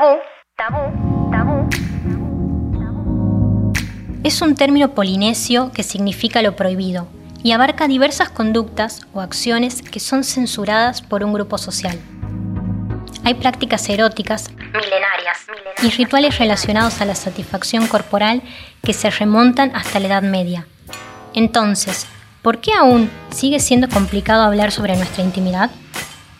Tabú, tabú, tabú. Es un término polinesio que significa lo prohibido y abarca diversas conductas o acciones que son censuradas por un grupo social. Hay prácticas eróticas milenarias, y rituales relacionados a la satisfacción corporal que se remontan hasta la Edad Media. Entonces, ¿por qué aún sigue siendo complicado hablar sobre nuestra intimidad?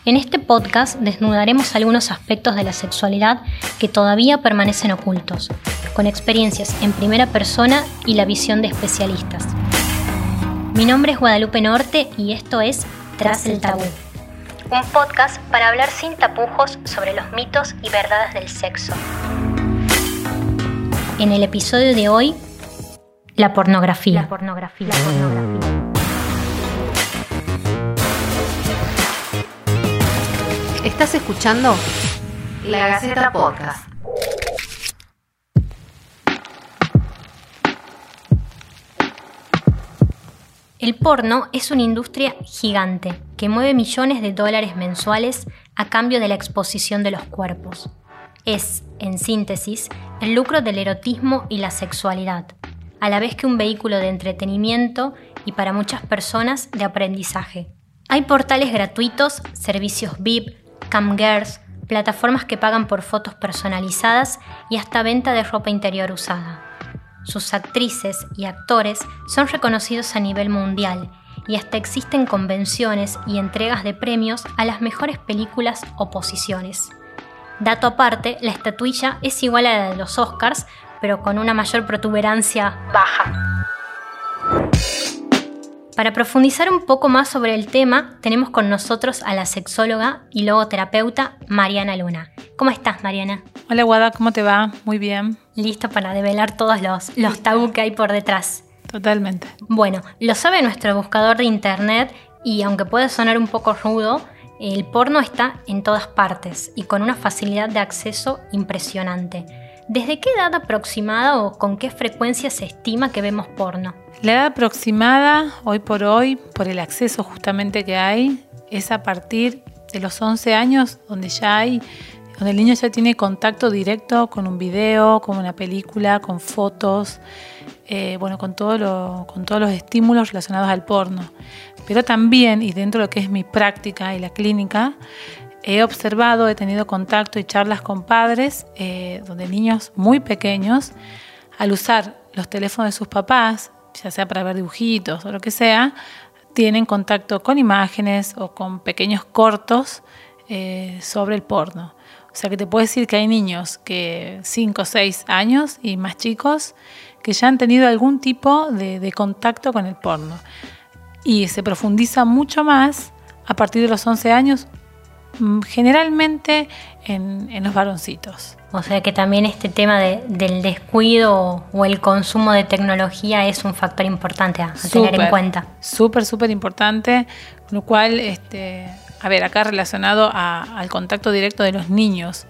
En este podcast desnudaremos algunos aspectos de la sexualidad que todavía permanecen ocultos, con experiencias en primera persona y la visión de especialistas. Mi nombre es Guadalupe Norte y esto es Tras el Tabú, un podcast para hablar sin tapujos sobre los mitos y verdades del sexo. En el episodio de hoy, la pornografía. La pornografía. La pornografía. Estás escuchando La Gaceta Podcast. El porno es una industria gigante que mueve millones de dólares mensuales a cambio de la exposición de los cuerpos. Es, en síntesis, el lucro del erotismo y la sexualidad, a la vez que un vehículo de entretenimiento y para muchas personas de aprendizaje. Hay portales gratuitos, servicios VIP, camgirls, plataformas que pagan por fotos personalizadas y hasta venta de ropa interior usada. Sus actrices y actores son reconocidos a nivel mundial y hasta existen convenciones y entregas de premios a las mejores películas o posiciones. Dato aparte, la estatuilla es igual a la de los Oscars, pero con una mayor protuberancia baja. Para profundizar un poco más sobre el tema, tenemos con nosotros a la sexóloga y logoterapeuta Mariana Luna. ¿Cómo estás, Mariana? Hola, Guada, ¿cómo te va? Muy bien. Listo para develar todos los, los tabú que hay por detrás. Totalmente. Bueno, lo sabe nuestro buscador de internet y aunque puede sonar un poco rudo, el porno está en todas partes y con una facilidad de acceso impresionante. ¿Desde qué edad aproximada o con qué frecuencia se estima que vemos porno? La edad aproximada, hoy por hoy, por el acceso justamente que hay, es a partir de los 11 años, donde ya hay, donde el niño ya tiene contacto directo con un video, con una película, con fotos, eh, bueno, con, con todos los estímulos relacionados al porno. Pero también, y dentro de lo que es mi práctica y la clínica, he observado, he tenido contacto y charlas con padres eh, donde niños muy pequeños, al usar los teléfonos de sus papás, ya sea para ver dibujitos o lo que sea, tienen contacto con imágenes o con pequeños cortos eh, sobre el porno. O sea que te puedo decir que hay niños que 5 o 6 años y más chicos que ya han tenido algún tipo de, de contacto con el porno. Y se profundiza mucho más a partir de los 11 años generalmente en, los varoncitos. O sea que también este tema del descuido o el consumo de tecnología es un factor importante a, tener en cuenta. Súper, súper importante, con lo cual, este, a ver, acá relacionado al contacto directo de los niños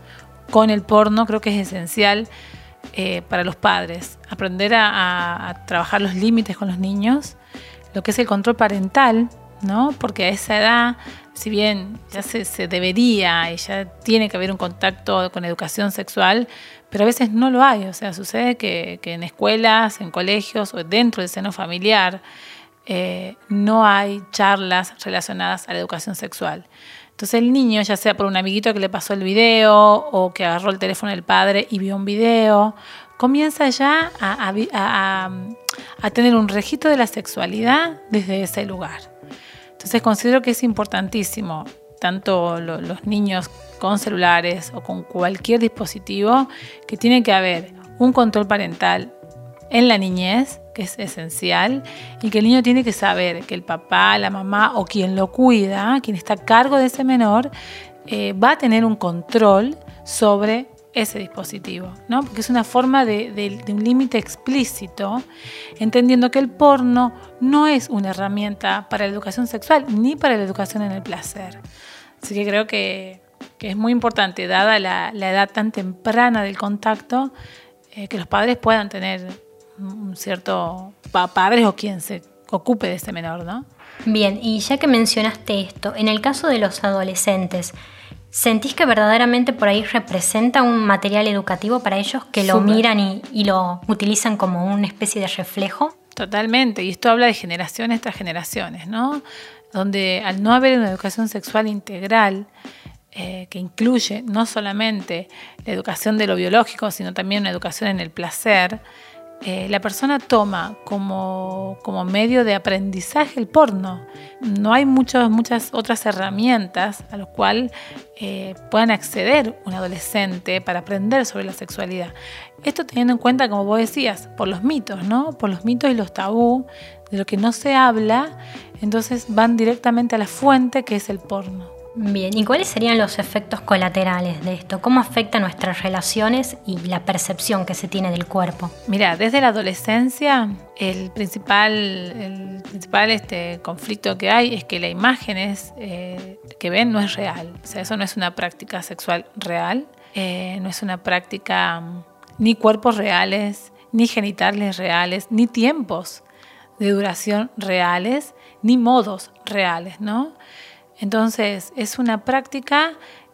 con el porno, creo que es esencial eh, para los padres, aprender a trabajar los límites con los niños, lo que es el control parental, ¿no? Porque a esa edad si bien ya se, debería y ya tiene que haber un contacto con educación sexual, pero a veces no lo hay. O sea, sucede que, en escuelas, en colegios o dentro del seno familiar eh, no hay charlas relacionadas a la educación sexual. Entonces el niño, ya sea por un amiguito que le pasó el video o que agarró el teléfono del padre y vio un video, comienza ya a, a tener un registro de la sexualidad desde ese lugar. Entonces considero que es importantísimo, tanto los niños con celulares o con cualquier dispositivo, que tiene que haber un control parental en la niñez, que es esencial, y que el niño tiene que saber que el papá, la mamá o quien lo cuida, quien está a cargo de ese menor, eh, va a tener un control sobre ese dispositivo, ¿no? Porque es una forma de, un límite explícito, entendiendo que el porno no es una herramienta para la educación sexual ni para la educación en el placer. Así que creo que, es muy importante, dada la, edad tan temprana del contacto, eh, que los padres puedan tener un cierto padres o quien se ocupe de este menor, ¿no? Bien, y ya que mencionaste esto, en el caso de los adolescentes, ¿Sentís que verdaderamente por ahí representa un material educativo para ellos que lo miran y, y lo utilizan como una especie de reflejo? Totalmente, y esto habla de generaciones tras generaciones, ¿no? Donde al no haber una educación sexual integral, eh, que incluye no solamente la educación de lo biológico, sino también una educación en el placer, eh, la persona toma como, como medio de aprendizaje el porno. No hay muchas, muchas otras herramientas a las cuales eh, puedan acceder un adolescente para aprender sobre la sexualidad. Esto teniendo en cuenta, como vos decías, por los mitos, ¿no? Por los mitos y los tabú, de lo que no se habla, entonces van directamente a la fuente que es el porno. Bien, ¿y cuáles serían los efectos colaterales de esto? ¿Cómo afecta nuestras relaciones y la percepción que se tiene del cuerpo? Mira, desde la adolescencia el principal, el principal este, conflicto que hay es que la imagen es, eh, que ven no es real. O sea, eso no es una práctica sexual real, eh, no es una práctica mm, ni cuerpos reales, ni genitales reales, ni tiempos de duración reales, ni modos reales, ¿no? Entonces, es una práctica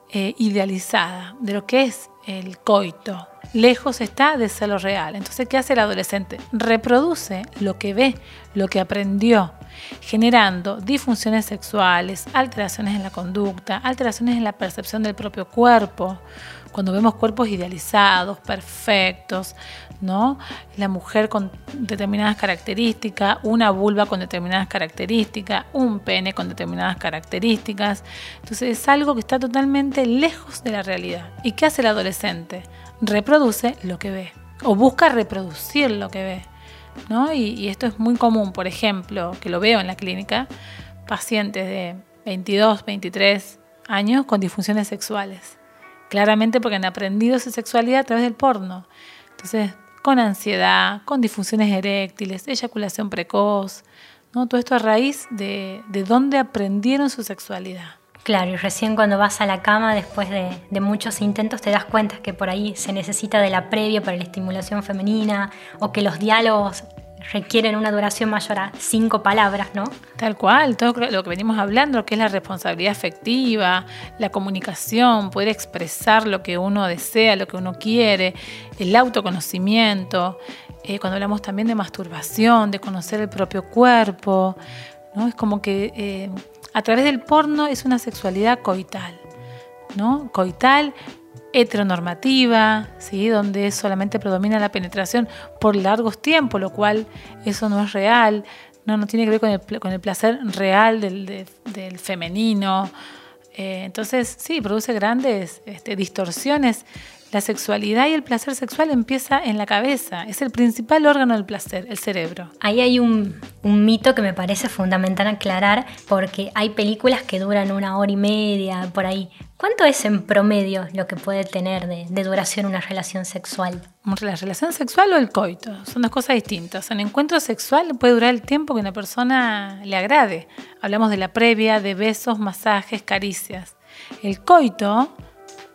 eh, idealizada de lo que es el coito. Lejos está de ser lo real. Entonces, ¿qué hace el adolescente? Reproduce lo que ve, lo que aprendió, generando disfunciones sexuales, alteraciones en la conducta, alteraciones en la percepción del propio cuerpo. Cuando vemos cuerpos idealizados, perfectos, ¿no? La mujer con determinadas características, una vulva con determinadas características, un pene con determinadas características. Entonces es algo que está totalmente lejos de la realidad. ¿Y qué hace el adolescente? Reproduce lo que ve o busca reproducir lo que ve. ¿no? Y, y esto es muy común, por ejemplo, que lo veo en la clínica, pacientes de 22, 23 años con disfunciones sexuales. Claramente porque han aprendido su sexualidad a través del porno. Entonces, con ansiedad, con disfunciones eréctiles, eyaculación precoz, ¿no? Todo esto a raíz de, de dónde aprendieron su sexualidad. Claro, y recién cuando vas a la cama, después de, de, muchos intentos, te das cuenta que por ahí se necesita de la previa para la estimulación femenina o que los diálogos requieren una duración mayor a cinco palabras, ¿no? Tal cual, todo lo que venimos hablando, que es la responsabilidad afectiva, la comunicación, poder expresar lo que uno desea, lo que uno quiere, el autoconocimiento, eh, cuando hablamos también de masturbación, de conocer el propio cuerpo, ¿no? Es como que eh, a través del porno es una sexualidad coital, ¿no? Coital heteronormativa, ¿sí? donde solamente predomina la penetración por largos tiempos, lo cual eso no es real, no, no tiene que ver con el, con el placer real del, de, del femenino. Eh, entonces, sí, produce grandes este, distorsiones. La sexualidad y el placer sexual empieza en la cabeza, es el principal órgano del placer, el cerebro. Ahí hay un, un, mito que me parece fundamental aclarar porque hay películas que duran una hora y media, por ahí. ¿Cuánto es en promedio lo que puede tener de, de duración una relación sexual? ¿La relación sexual o el coito? Son dos cosas distintas. Un encuentro sexual puede durar el tiempo que una persona le agrade. Hablamos de la previa, de besos, masajes, caricias. El coito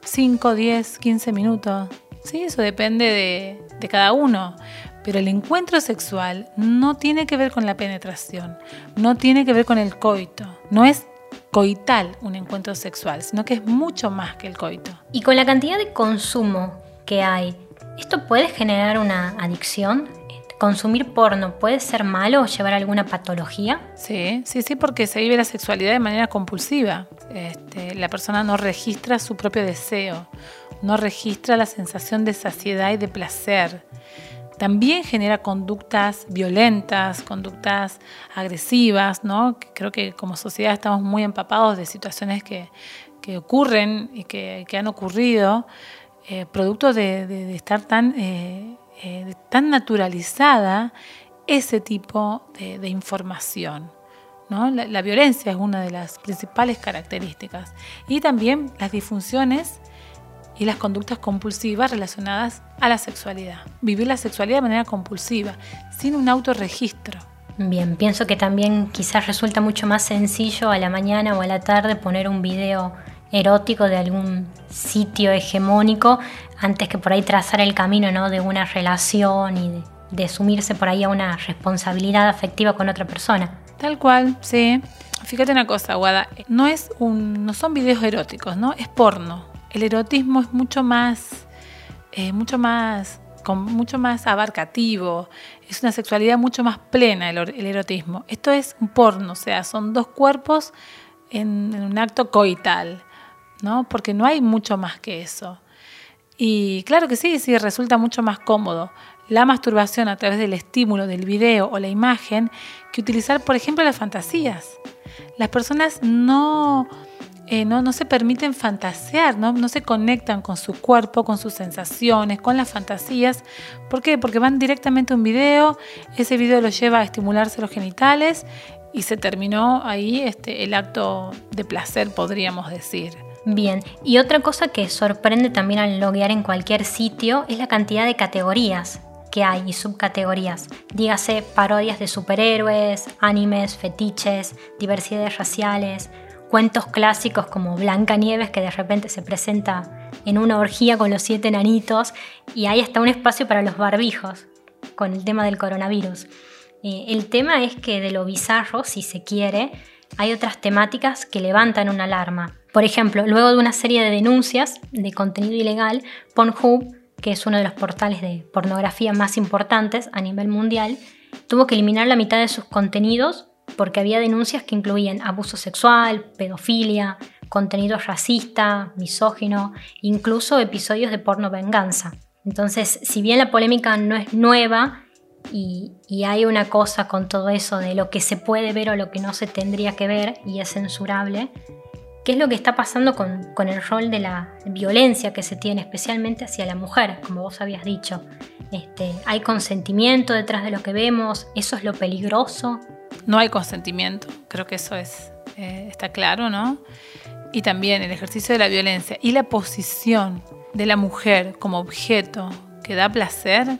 5, 10, 15 minutos. Sí, eso depende de, de, cada uno. Pero el encuentro sexual no tiene que ver con la penetración, no tiene que ver con el coito. No es coital un encuentro sexual, sino que es mucho más que el coito. Y con la cantidad de consumo que hay, ¿esto puede generar una adicción? ¿Consumir porno puede ser malo o llevar alguna patología? Sí, sí, sí, porque se vive la sexualidad de manera compulsiva. Este, la persona no registra su propio deseo, no registra la sensación de saciedad y de placer. También genera conductas violentas, conductas agresivas, ¿no? Creo que como sociedad estamos muy empapados de situaciones que, que ocurren y que, que, han ocurrido, eh, producto de, de, de, estar tan... Eh, eh, tan naturalizada ese tipo de, información. ¿no? La, la, violencia es una de las principales características y también las disfunciones y las conductas compulsivas relacionadas a la sexualidad. Vivir la sexualidad de manera compulsiva, sin un autorregistro. Bien, pienso que también quizás resulta mucho más sencillo a la mañana o a la tarde poner un video erótico de algún sitio hegemónico antes que por ahí trazar el camino ¿no? de una relación y de, de sumirse por ahí a una responsabilidad afectiva con otra persona. Tal cual, sí. Fíjate una cosa, Guada, no es un, no son videos eróticos, ¿no? Es porno. El erotismo es mucho más, eh, mucho más, con, mucho más abarcativo. Es una sexualidad mucho más plena el, erotismo. Esto es un porno, o sea, son dos cuerpos en un acto coital, ¿no? Porque no hay mucho más que eso. Y claro que sí, sí, resulta mucho más cómodo la masturbación a través del estímulo del video o la imagen que utilizar, por ejemplo, las fantasías. Las personas no, eh, no, no, se permiten fantasear, ¿no? no se conectan con su cuerpo, con sus sensaciones, con las fantasías. ¿Por qué? Porque van directamente a un video, ese video los lleva a estimularse los genitales y se terminó ahí este, el acto de placer, podríamos decir. Bien, y otra cosa que sorprende también al loguear en cualquier sitio es la cantidad de categorías que hay y subcategorías. Dígase parodias de superhéroes, animes, fetiches, diversidades raciales, cuentos clásicos como Blanca Nieves que de repente se presenta en una orgía con los siete nanitos y hay hasta un espacio para los barbijos con el tema del coronavirus. Eh, el tema es que de lo bizarro, si se quiere, hay otras temáticas que levantan una alarma. Por ejemplo, luego de una serie de denuncias de contenido ilegal, Pornhub que es uno de los portales de pornografía más importantes a nivel mundial, tuvo que eliminar la mitad de sus contenidos porque había denuncias que incluían abuso sexual, pedofilia, contenido racista, misógino, incluso episodios de porno venganza. Entonces, si bien la polémica no es nueva y, hay una cosa con todo eso de lo que se puede ver o lo que no se tendría que ver y es censurable, qué es lo que está pasando con, con, el rol de la violencia que se tiene, especialmente hacia la mujer, como vos habías dicho. Este, ¿Hay consentimiento detrás de lo que vemos? ¿Eso es lo peligroso? No hay consentimiento, creo que eso es, eh, está claro, ¿no? Y también el ejercicio de la violencia y la posición de la mujer como objeto que da placer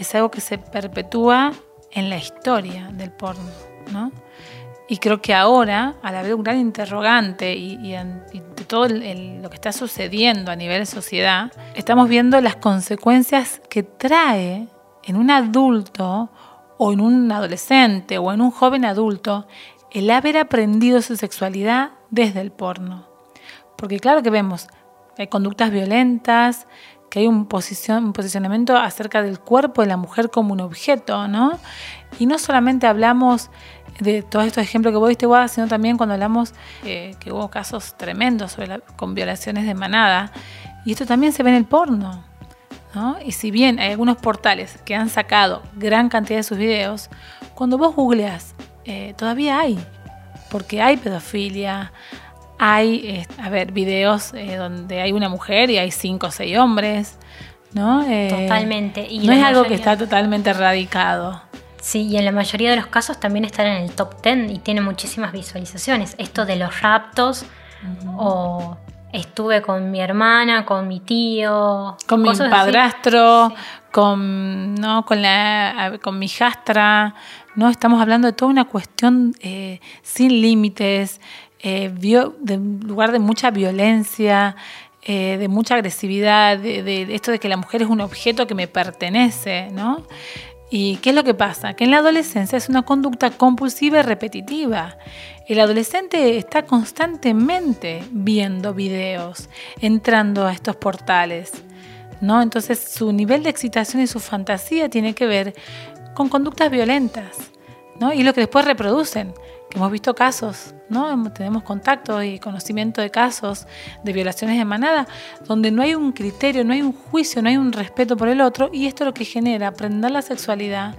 es algo que se perpetúa en la historia del porno, ¿no? Y creo que ahora, al haber un gran interrogante y, todo lo que está sucediendo a nivel de sociedad, estamos viendo las consecuencias que trae en un adulto o en un adolescente o en un joven adulto el haber aprendido su sexualidad desde el porno. Porque claro que vemos hay conductas violentas, que hay un, un posicionamiento acerca del cuerpo de la mujer como un objeto, ¿no? Y no solamente hablamos de todos estos ejemplos que vos diste, Guada, sino también cuando hablamos eh, que hubo casos tremendos sobre la, con violaciones de manada. Y esto también se ve en el porno. ¿no? Y si bien hay algunos portales que han sacado gran cantidad de sus videos, cuando vos googleas, eh, todavía hay. Porque hay pedofilia, hay, eh, a ver, videos eh, donde hay una mujer y hay cinco o seis hombres. ¿no? Totalmente. Y no es algo que está totalmente erradicado. Sí, y en la mayoría de los casos también están en el top 10 y tiene muchísimas visualizaciones. Esto de los raptos uh -huh. o estuve con mi hermana, con mi tío, con mi padrastro, sí. con no con la con mi hijastra, no estamos hablando de toda una cuestión eh, sin límites, eh, de un lugar de mucha violencia, eh, de mucha agresividad, de, de, esto de que la mujer es un objeto que me pertenece, ¿no? ¿Y qué es lo que pasa? Que en la adolescencia es una conducta compulsiva y repetitiva. El adolescente está constantemente viendo videos, entrando a estos portales. ¿no? Entonces su nivel de excitación y su fantasía tiene que ver con conductas violentas ¿no? y lo que después reproducen. Que hemos visto casos, ¿no? tenemos contacto y conocimiento de casos de violaciones de manada, donde no hay un criterio, no hay un juicio, no hay un respeto por el otro, y esto es lo que genera aprender la sexualidad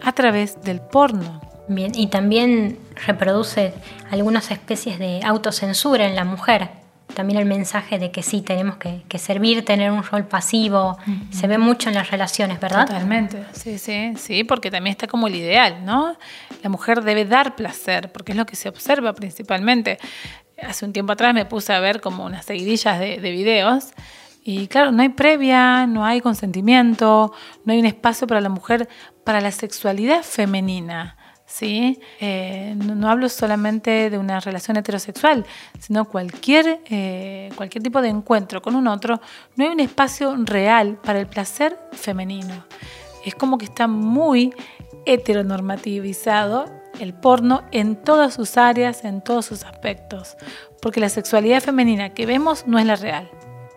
a través del porno. Bien, y también reproduce algunas especies de autocensura en la mujer. También el mensaje de que sí, tenemos que, que servir, tener un rol pasivo, uh -huh. se ve mucho en las relaciones, ¿verdad? Totalmente, sí, sí, sí, porque también está como el ideal, ¿no? La mujer debe dar placer, porque es lo que se observa principalmente. Hace un tiempo atrás me puse a ver como unas seguidillas de, de videos y claro, no hay previa, no hay consentimiento, no hay un espacio para la mujer, para la sexualidad femenina. ¿Sí? Eh, no, hablo solamente de una relación heterosexual, sino cualquier, eh, cualquier tipo de encuentro con un otro, no hay un espacio real para el placer femenino. Es como que está muy heteronormativizado el porno en todas sus áreas, en todos sus aspectos, porque la sexualidad femenina que vemos no es la real.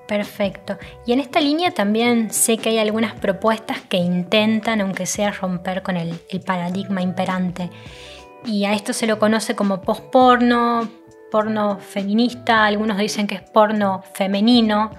Perfecto. Y en esta línea también sé que hay algunas propuestas que intentan, aunque sea romper con el, paradigma imperante. Y a esto se lo conoce como post-porno, porno feminista, algunos dicen que es porno femenino,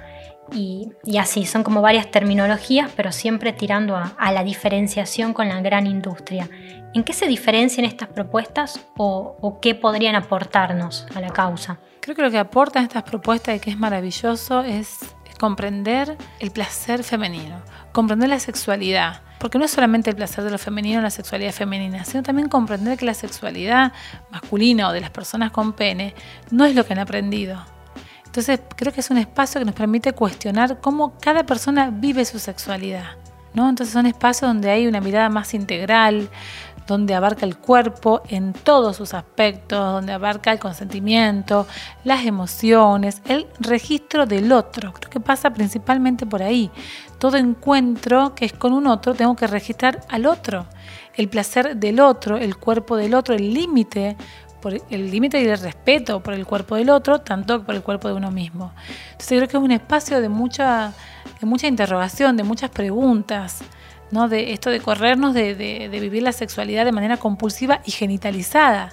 y, así, son como varias terminologías, pero siempre tirando a, la diferenciación con la gran industria. ¿En qué se diferencian estas propuestas o, qué podrían aportarnos a la causa? Creo que lo que aportan estas propuestas y que es maravilloso es comprender el placer femenino, comprender la sexualidad, porque no es solamente el placer de lo femenino, la sexualidad femenina, sino también comprender que la sexualidad masculina o de las personas con pene no es lo que han aprendido. Entonces creo que es un espacio que nos permite cuestionar cómo cada persona vive su sexualidad. ¿no? Entonces son espacios donde hay una mirada más integral, donde abarca el cuerpo en todos sus aspectos, donde abarca el consentimiento, las emociones, el registro del otro. Creo que pasa principalmente por ahí. Todo encuentro que es con un otro, tengo que registrar al otro. El placer del otro, el cuerpo del otro, el límite el límite y el respeto por el cuerpo del otro, tanto por el cuerpo de uno mismo. Entonces creo que es un espacio de mucha, de mucha interrogación, de muchas preguntas, ¿no? de esto de corrernos de, vivir la sexualidad de manera compulsiva y genitalizada.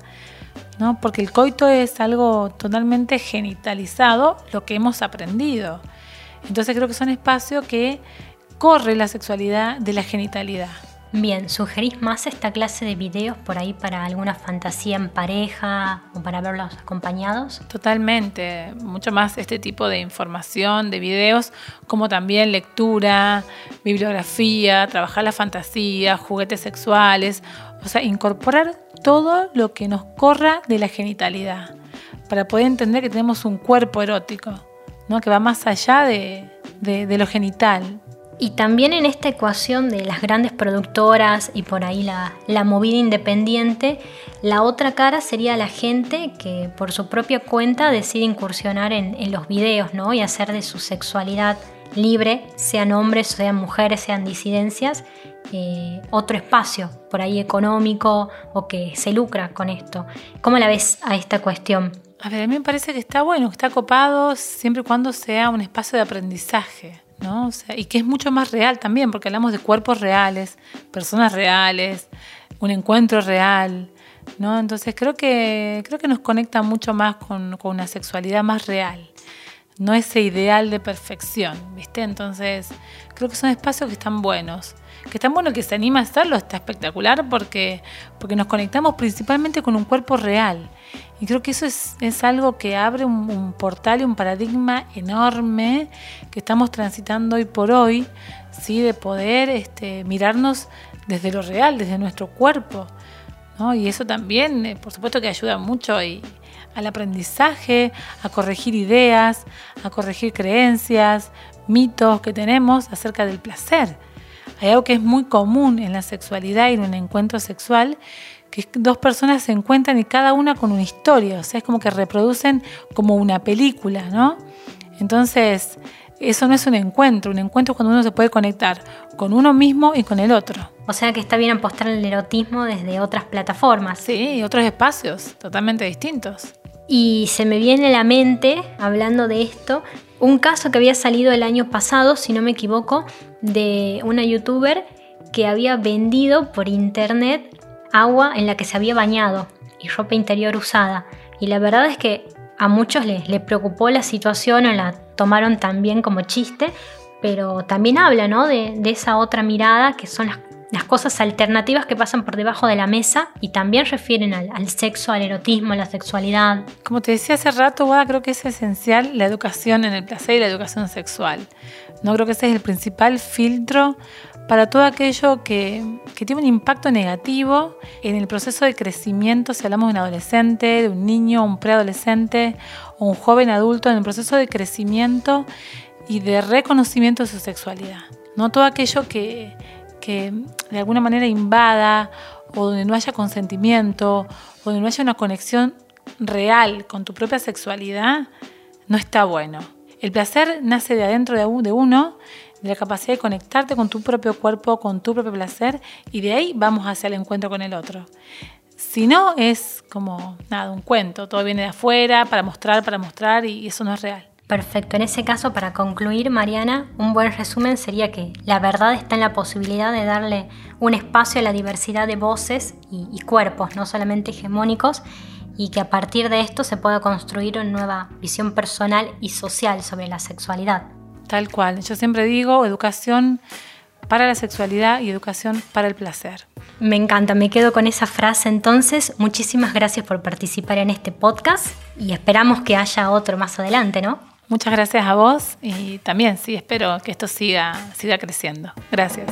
¿no? Porque el coito es algo totalmente genitalizado, lo que hemos aprendido. Entonces creo que son espacios que corre la sexualidad de la genitalidad. Bien, ¿sugerís más esta clase de videos por ahí para alguna fantasía en pareja o para verlos acompañados? Totalmente, mucho más este tipo de información, de videos, como también lectura, bibliografía, trabajar la fantasía, juguetes sexuales, o sea, incorporar todo lo que nos corra de la genitalidad, para poder entender que tenemos un cuerpo erótico, ¿no? que va más allá de, de lo genital, y también en esta ecuación de las grandes productoras y por ahí la, movida independiente, la otra cara sería la gente que por su propia cuenta decide incursionar en, los videos ¿no? y hacer de su sexualidad libre, sean hombres, sean mujeres, sean disidencias, eh, otro espacio por ahí económico o que se lucra con esto. ¿Cómo la ves a esta cuestión? A ver, a mí me parece que está bueno, está copado siempre y cuando sea un espacio de aprendizaje y que es mucho más real también, porque hablamos de cuerpos reales, personas reales, un encuentro real, ¿no? Entonces creo que, creo que nos conecta mucho más con, una sexualidad más real, no ese ideal de perfección, ¿viste? Entonces creo que son espacios que están buenos que tan bueno que se anima a hacerlo, está espectacular porque, porque nos conectamos principalmente con un cuerpo real. Y creo que eso es, algo que abre un, portal y un paradigma enorme que estamos transitando hoy por hoy, ¿sí? de poder este, mirarnos desde lo real, desde nuestro cuerpo. Y eso también, eh, por supuesto que ayuda mucho al aprendizaje, a corregir ideas, a corregir creencias, mitos que tenemos acerca del placer. Hay algo que es muy común en la sexualidad y en un encuentro sexual, que dos personas se encuentran y cada una con una historia, o sea, es como que reproducen como una película, ¿no? Entonces, eso no es un encuentro, un encuentro es cuando uno se puede conectar con uno mismo y con el otro. O sea que está bien apostar el erotismo desde otras plataformas. Sí, otros espacios totalmente distintos. Y se me viene a la mente, hablando de esto, un caso que había salido el año pasado, si no me equivoco, de una youtuber que había vendido por internet agua en la que se había bañado y ropa interior usada. Y la verdad es que a muchos les, preocupó la situación o la tomaron también como chiste, pero también habla ¿no? de, esa otra mirada que son las cosas alternativas que pasan por debajo de la mesa y también refieren al, sexo, al erotismo, a la sexualidad. Como te decía hace rato, creo que es esencial la educación en el placer y la educación sexual. No creo que ese es el principal filtro para todo aquello que, tiene un impacto negativo en el proceso de crecimiento, si hablamos de un adolescente, de un niño, un preadolescente o un joven adulto, en el proceso de crecimiento y de reconocimiento de su sexualidad. No todo aquello que, que de alguna manera invada o donde no haya consentimiento o donde no haya una conexión real con tu propia sexualidad, no está bueno. El placer nace de adentro de uno, de la capacidad de conectarte con tu propio cuerpo, con tu propio placer, y de ahí vamos hacia el encuentro con el otro. Si no, es como nada, un cuento, todo viene de afuera para mostrar, para mostrar y eso no es real. Perfecto, en ese caso, para concluir, Mariana, un buen resumen sería que la verdad está en la posibilidad de darle un espacio a la diversidad de voces y, cuerpos, no solamente hegemónicos, y que a partir de esto se pueda construir una nueva visión personal y social sobre la sexualidad. Tal cual, yo siempre digo educación para la sexualidad y educación para el placer. Me encanta, me quedo con esa frase entonces. Muchísimas gracias por participar en este podcast y esperamos que haya otro más adelante, ¿no? Muchas gracias a vos y también sí, espero que esto siga, siga creciendo. Gracias.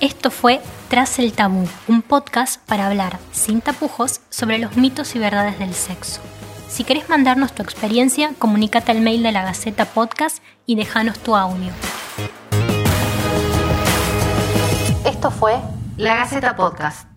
Esto fue Tras el Tabú, un podcast para hablar sin tapujos sobre los mitos y verdades del sexo. Si querés mandarnos tu experiencia, comunícate al mail de la Gaceta Podcast y déjanos tu audio. Esto fue La Gaceta Podcast.